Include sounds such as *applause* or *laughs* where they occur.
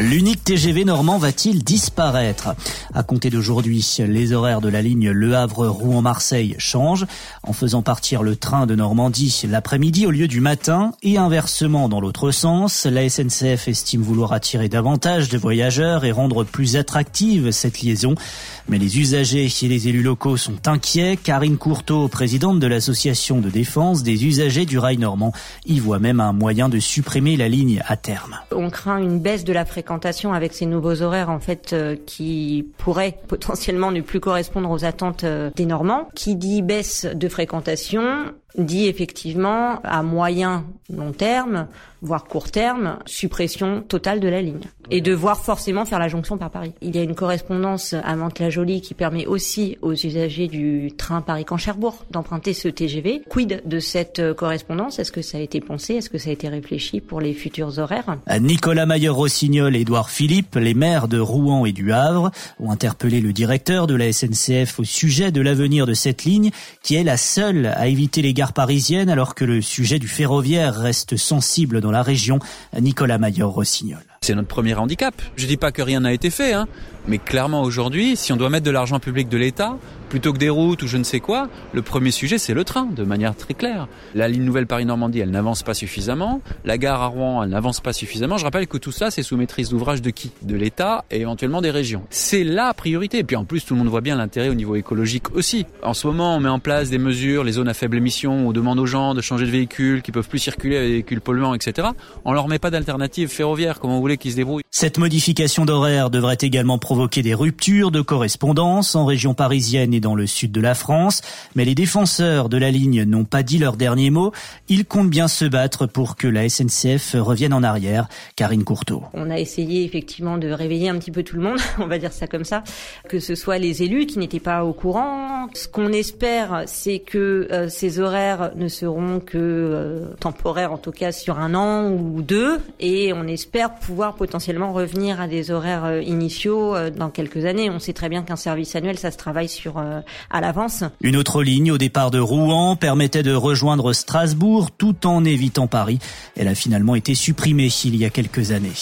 L'unique TGV normand va-t-il disparaître À compter d'aujourd'hui, les horaires de la ligne Le Havre-Rouen-Marseille changent en faisant partir le train de Normandie l'après-midi au lieu du matin et inversement dans l'autre sens. La SNCF estime vouloir attirer davantage de voyageurs et rendre plus attractive cette liaison. Mais les usagers et les élus locaux sont inquiets. Karine Courteau, présidente de l'association de défense des usagers du rail normand, y voit même un moyen de supprimer la ligne à terme. On craint une baisse de la fréquence avec ces nouveaux horaires en fait euh, qui pourraient *laughs* potentiellement ne plus correspondre aux attentes euh, des Normands. Qui dit baisse de fréquentation dit effectivement à moyen long terme, voire court terme, suppression totale de la ligne. Et devoir forcément faire la jonction par Paris. Il y a une correspondance à Mantes-la-Jolie qui permet aussi aux usagers du train Paris-Cancherbourg d'emprunter ce TGV. Quid de cette correspondance? Est-ce que ça a été pensé? Est-ce que ça a été réfléchi pour les futurs horaires? Nicolas Mayer-Rossignol et Édouard Philippe, les maires de Rouen et du Havre, ont interpellé le directeur de la SNCF au sujet de l'avenir de cette ligne qui est la seule à éviter les gares parisiennes alors que le sujet du ferroviaire reste sensible dans la région. Nicolas Maillard-Rossignol. C'est notre premier handicap. Je dis pas que rien n'a été fait, hein, mais clairement aujourd'hui, si on doit mettre de l'argent public de l'État, plutôt que des routes ou je ne sais quoi, le premier sujet c'est le train, de manière très claire. La ligne nouvelle Paris-Normandie, elle n'avance pas suffisamment. La gare à Rouen, elle n'avance pas suffisamment. Je rappelle que tout ça, c'est sous maîtrise d'ouvrage de qui? De l'État et éventuellement des régions. C'est la priorité. Et puis en plus, tout le monde voit bien l'intérêt au niveau écologique aussi. En ce moment, on met en place des mesures, les zones à faible émission, on demande aux gens de changer de véhicule, qui peuvent plus circuler avec des véhicules polluants, etc. On leur met pas d'alternative ferroviaire, comment vous voulez qu'ils se débrouillent. Cette modification d'horaire devrait également provoquer des ruptures de correspondance en région parisienne dans le sud de la France. Mais les défenseurs de la ligne n'ont pas dit leur dernier mot. Ils comptent bien se battre pour que la SNCF revienne en arrière. Karine Courteau. On a essayé effectivement de réveiller un petit peu tout le monde, *laughs* on va dire ça comme ça, que ce soit les élus qui n'étaient pas au courant. Ce qu'on espère, c'est que euh, ces horaires ne seront que euh, temporaires, en tout cas sur un an ou deux, et on espère pouvoir potentiellement revenir à des horaires euh, initiaux dans quelques années. On sait très bien qu'un service annuel, ça se travaille sur à l'avance. Une autre ligne au départ de Rouen permettait de rejoindre Strasbourg tout en évitant Paris. Elle a finalement été supprimée il y a quelques années.